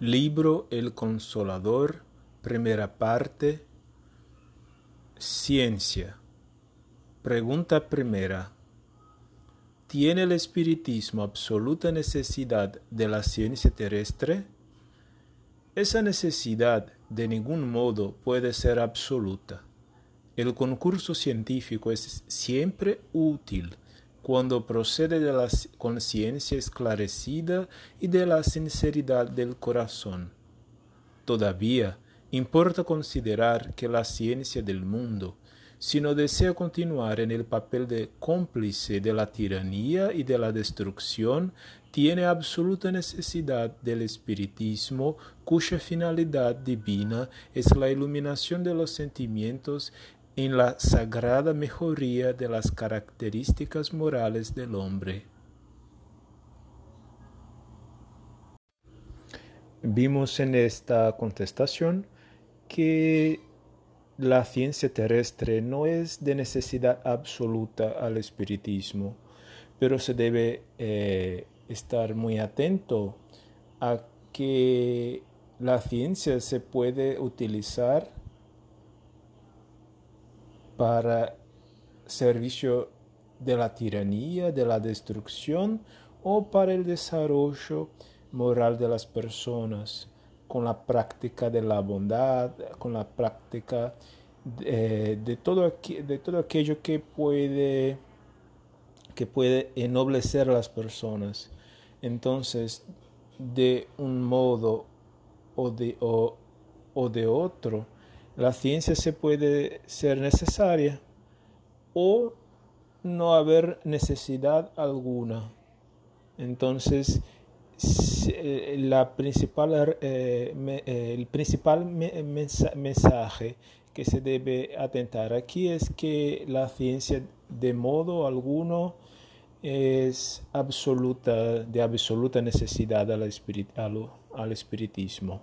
Libro El Consolador, primera parte. Ciencia. Pregunta primera. ¿Tiene el espiritismo absoluta necesidad de la ciencia terrestre? Esa necesidad de ningún modo puede ser absoluta. El concurso científico es siempre útil cuando procede de la conciencia esclarecida y de la sinceridad del corazón. Todavía, importa considerar que la ciencia del mundo, si no desea continuar en el papel de cómplice de la tiranía y de la destrucción, tiene absoluta necesidad del espiritismo cuya finalidad divina es la iluminación de los sentimientos en la sagrada mejoría de las características morales del hombre. Vimos en esta contestación que la ciencia terrestre no es de necesidad absoluta al espiritismo, pero se debe eh, estar muy atento a que la ciencia se puede utilizar para servicio de la tiranía, de la destrucción o para el desarrollo moral de las personas con la práctica de la bondad, con la práctica de, todo, aquello que puede, que puede ennoblecer a las personas. Entonces, de un modo o de, o de otro, la ciencia se puede ser necesaria o no haber necesidad alguna. Entonces, eh, eh, eh, el principal mensaje que se debe atentar aquí es que la ciencia de modo alguno es absoluta, de absoluta necesidad al espiritismo.